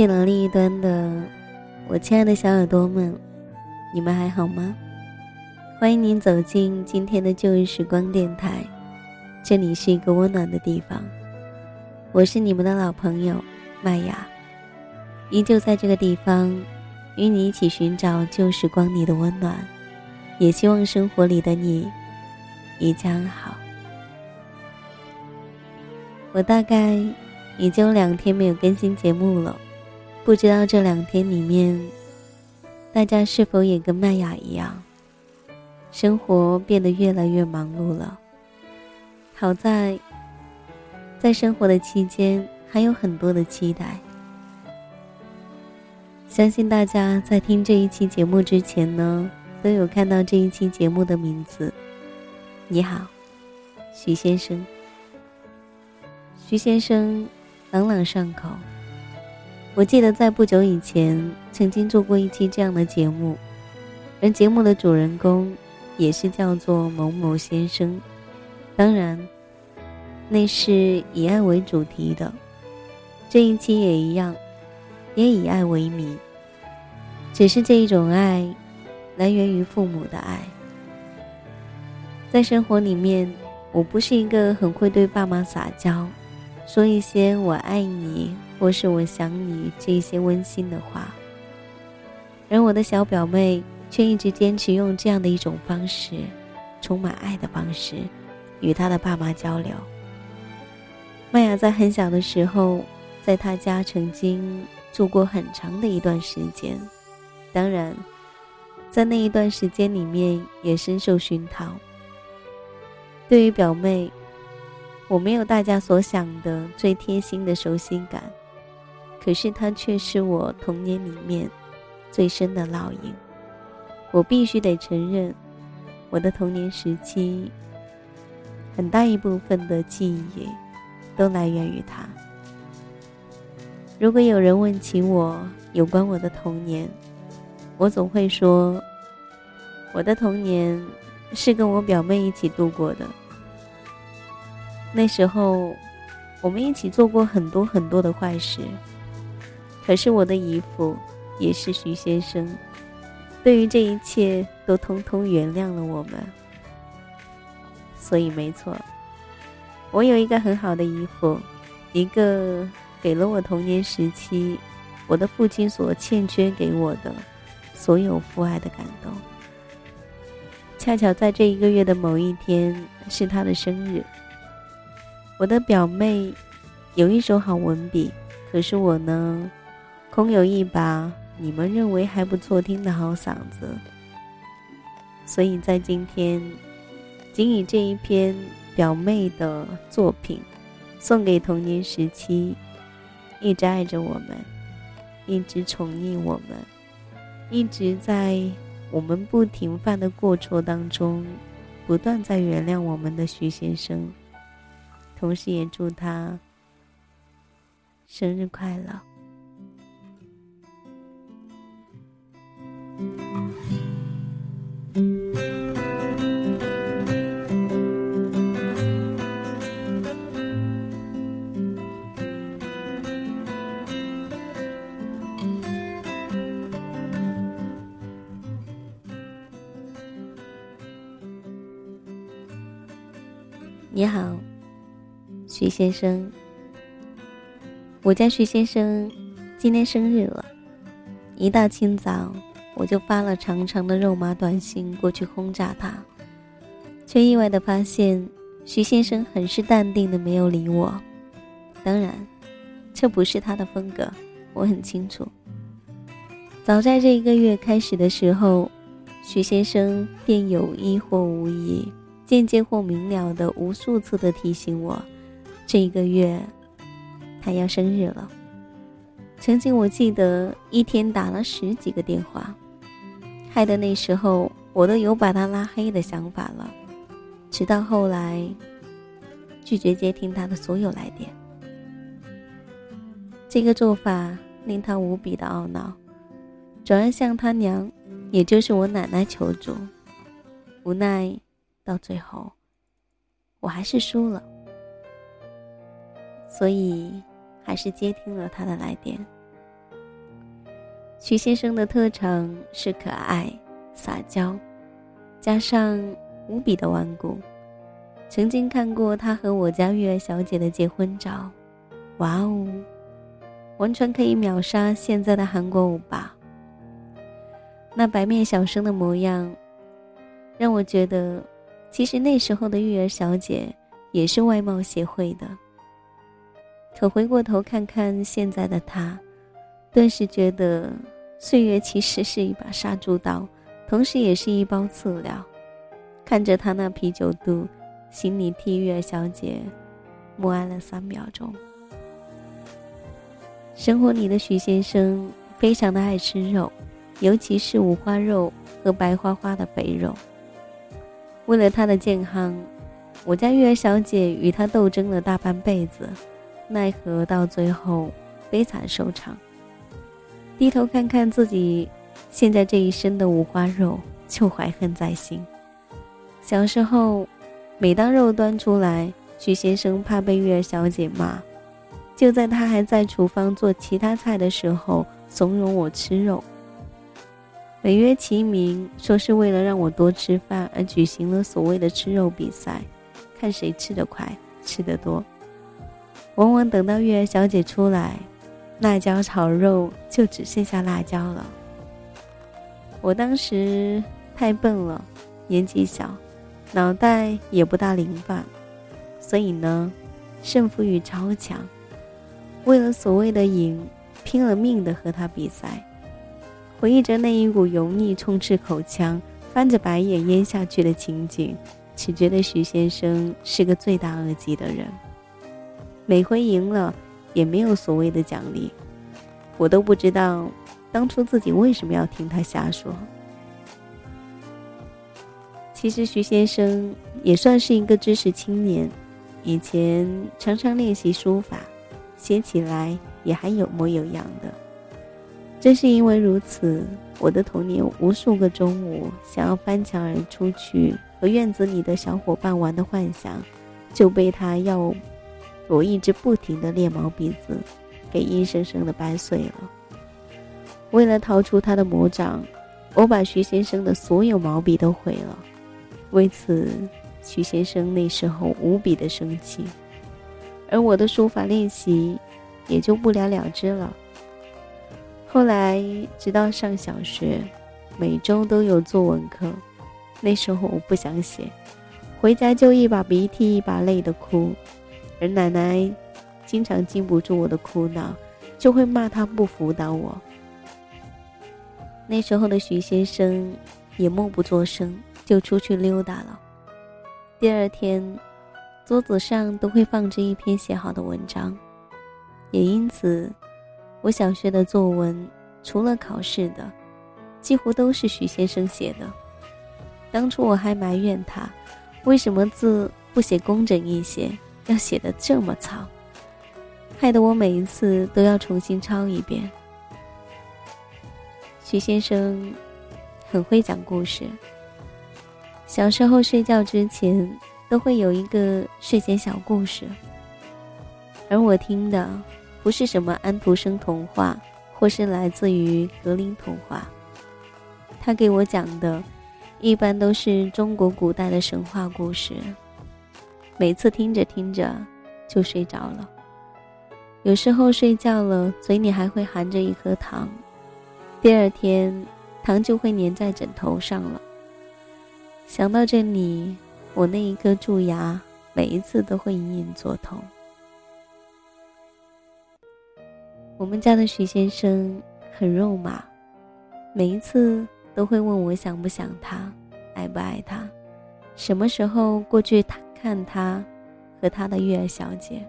电脑另一端的我亲爱的小耳朵们，你们还好吗？欢迎您走进今天的旧日时光电台，这里是一个温暖的地方。我是你们的老朋友麦雅，依旧在这个地方与你一起寻找旧时光里的温暖，也希望生活里的你一切安好。我大概已经两天没有更新节目了。不知道这两天里面，大家是否也跟麦雅一样，生活变得越来越忙碌了。好在，在生活的期间还有很多的期待。相信大家在听这一期节目之前呢，都有看到这一期节目的名字。你好，徐先生。徐先生，朗朗上口。我记得在不久以前曾经做过一期这样的节目，而节目的主人公也是叫做某某先生。当然，那是以爱为主题的。这一期也一样，也以爱为名。只是这一种爱，来源于父母的爱。在生活里面，我不是一个很会对爸妈撒娇，说一些“我爱你”。或是我想你这些温馨的话，而我的小表妹却一直坚持用这样的一种方式，充满爱的方式，与她的爸妈交流。麦雅在很小的时候，在她家曾经住过很长的一段时间，当然，在那一段时间里面也深受熏陶。对于表妹，我没有大家所想的最贴心的熟悉感。可是他却是我童年里面最深的烙印。我必须得承认，我的童年时期很大一部分的记忆都来源于他。如果有人问起我有关我的童年，我总会说，我的童年是跟我表妹一起度过的。那时候，我们一起做过很多很多的坏事。可是我的姨父也是徐先生，对于这一切都通通原谅了我们。所以没错，我有一个很好的姨父，一个给了我童年时期我的父亲所欠缺给我的所有父爱的感动。恰巧在这一个月的某一天是他的生日，我的表妹有一手好文笔，可是我呢？空有一把你们认为还不错听的好嗓子，所以在今天，仅以这一篇表妹的作品，送给童年时期一直爱着我们、一直宠溺我们、一直在我们不停犯的过错当中，不断在原谅我们的徐先生，同时也祝他生日快乐。你好，徐先生。我家徐先生今天生日了，一大清早我就发了长长的肉麻短信过去轰炸他，却意外的发现徐先生很是淡定的没有理我。当然，这不是他的风格，我很清楚。早在这一个月开始的时候，徐先生便有意或无意。间接或明了的无数次的提醒我，这一个月他要生日了。曾经我记得一天打了十几个电话，害得那时候我都有把他拉黑的想法了。直到后来拒绝接听他的所有来电，这个做法令他无比的懊恼，转而向他娘，也就是我奶奶求助，无奈。到最后，我还是输了，所以还是接听了他的来电。徐先生的特长是可爱、撒娇，加上无比的顽固。曾经看过他和我家月儿小姐的结婚照，哇哦，完全可以秒杀现在的韩国欧巴。那白面小生的模样，让我觉得，其实那时候的玉儿小姐也是外貌协会的。可回过头看看现在的她，顿时觉得岁月其实是一把杀猪刀，同时也是一包刺料。看着她那啤酒肚，心里替玉儿小姐默哀了三秒钟。生活里的徐先生非常的爱吃肉。尤其是五花肉和白花花的肥肉。为了他的健康，我家月儿小姐与他斗争了大半辈子，奈何到最后悲惨收场。低头看看自己现在这一身的五花肉，就怀恨在心。小时候，每当肉端出来，徐先生怕被月儿小姐骂，就在他还在厨房做其他菜的时候，怂恿我吃肉。美曰其名，说是为了让我多吃饭而举行了所谓的吃肉比赛，看谁吃得快、吃得多。往往等到月儿小姐出来，辣椒炒肉就只剩下辣椒了。我当时太笨了，年纪小，脑袋也不大灵泛，所以呢，胜负欲超强，为了所谓的赢，拼了命的和他比赛。回忆着那一股油腻充斥口腔、翻着白眼咽下去的情景，只觉得徐先生是个罪大恶极的人。每回赢了，也没有所谓的奖励，我都不知道当初自己为什么要听他瞎说。其实徐先生也算是一个知识青年，以前常常练习书法，写起来也还有模有样的。正是因为如此，我的童年无数个中午想要翻墙而出去和院子里的小伙伴玩的幻想，就被他要我一直不停的练毛笔字，给硬生生的掰碎了。为了逃出他的魔掌，我把徐先生的所有毛笔都毁了。为此，徐先生那时候无比的生气，而我的书法练习也就不了了之了。后来，直到上小学，每周都有作文课。那时候我不想写，回家就一把鼻涕一把泪的哭，而奶奶经常禁不住我的哭闹，就会骂他不辅导我。那时候的徐先生也默不作声，就出去溜达了。第二天，桌子上都会放着一篇写好的文章，也因此。我小学的作文，除了考试的，几乎都是徐先生写的。当初我还埋怨他，为什么字不写工整一些，要写的这么糙，害得我每一次都要重新抄一遍。徐先生很会讲故事，小时候睡觉之前都会有一个睡前小故事，而我听的。不是什么安徒生童话，或是来自于格林童话。他给我讲的，一般都是中国古代的神话故事。每次听着听着就睡着了，有时候睡觉了，嘴里还会含着一颗糖，第二天糖就会粘在枕头上了。想到这里，我那一颗蛀牙每一次都会隐隐作痛。我们家的徐先生很肉麻，每一次都会问我想不想他，爱不爱他，什么时候过去看他和他的月儿小姐。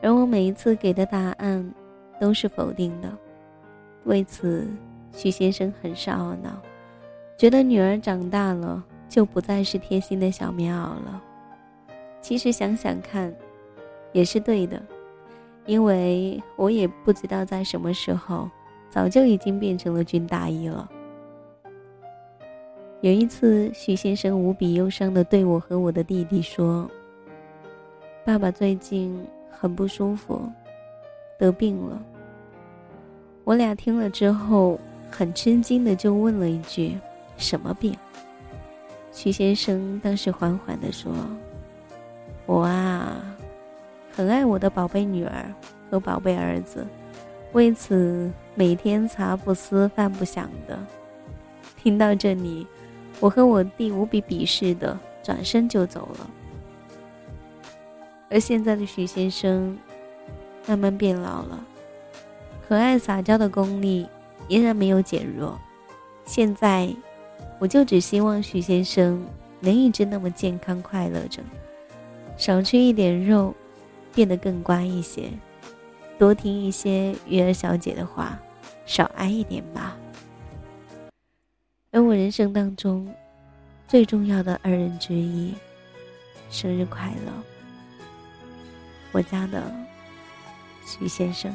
而我每一次给的答案都是否定的，为此徐先生很是懊恼，觉得女儿长大了就不再是贴心的小棉袄了。其实想想看，也是对的。因为我也不知道在什么时候，早就已经变成了军大衣了。有一次，徐先生无比忧伤的对我和我的弟弟说：“爸爸最近很不舒服，得病了。”我俩听了之后，很吃惊的就问了一句：“什么病？”徐先生当时缓缓的说：“我啊，很爱我的宝贝女儿和宝贝儿子，为此每天茶不思饭不想的。”听到这里，我和我弟无比鄙视的转身就走了。而现在的许先生，慢慢变老了，可爱撒娇的功力依然没有减弱。现在，我就只希望许先生能一直那么健康快乐着，少吃一点肉，变得更乖一些，多听一些鱼儿小姐的话，少挨一点吧。而我人生当中最重要的二人之一，生日快乐！我家的徐先生。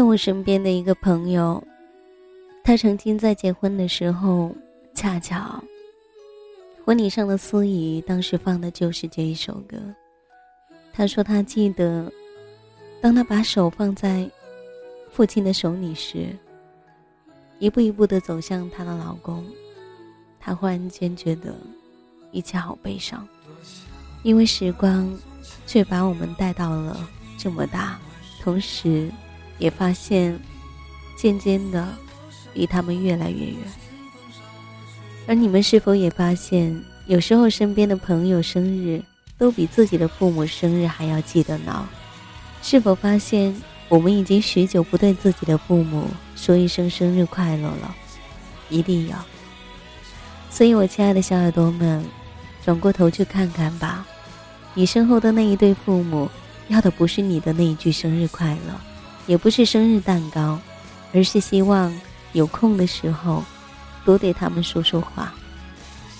在我身边的一个朋友，他曾经在结婚的时候，恰巧婚礼上的司仪当时放的就是这一首歌。他说他记得，当他把手放在父亲的手里时，一步一步的走向她的老公，他忽然间觉得一切好悲伤，因为时光却把我们带到了这么大，同时。也发现，渐渐的，离他们越来越远。而你们是否也发现，有时候身边的朋友生日，都比自己的父母生日还要记得牢？是否发现，我们已经许久不对自己的父母说一声生日快乐了？一定要。所以，我亲爱的小耳朵们，转过头去看看吧，你身后的那一对父母，要的不是你的那一句生日快乐。也不是生日蛋糕，而是希望有空的时候多对他们说说话，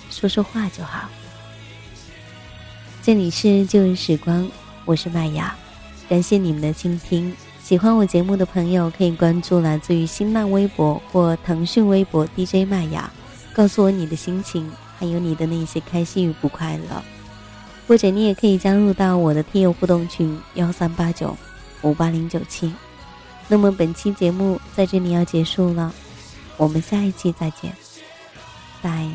说说话就好。这里是旧日时光，我是麦雅，感谢你们的倾听。喜欢我节目的朋友可以关注来自于新浪微博或腾讯微博 DJ 麦雅，告诉我你的心情，还有你的那些开心与不快乐。或者你也可以加入到我的听友互动群幺三八九五八零九七。那么本期节目在这里要结束了，我们下一期再见，拜。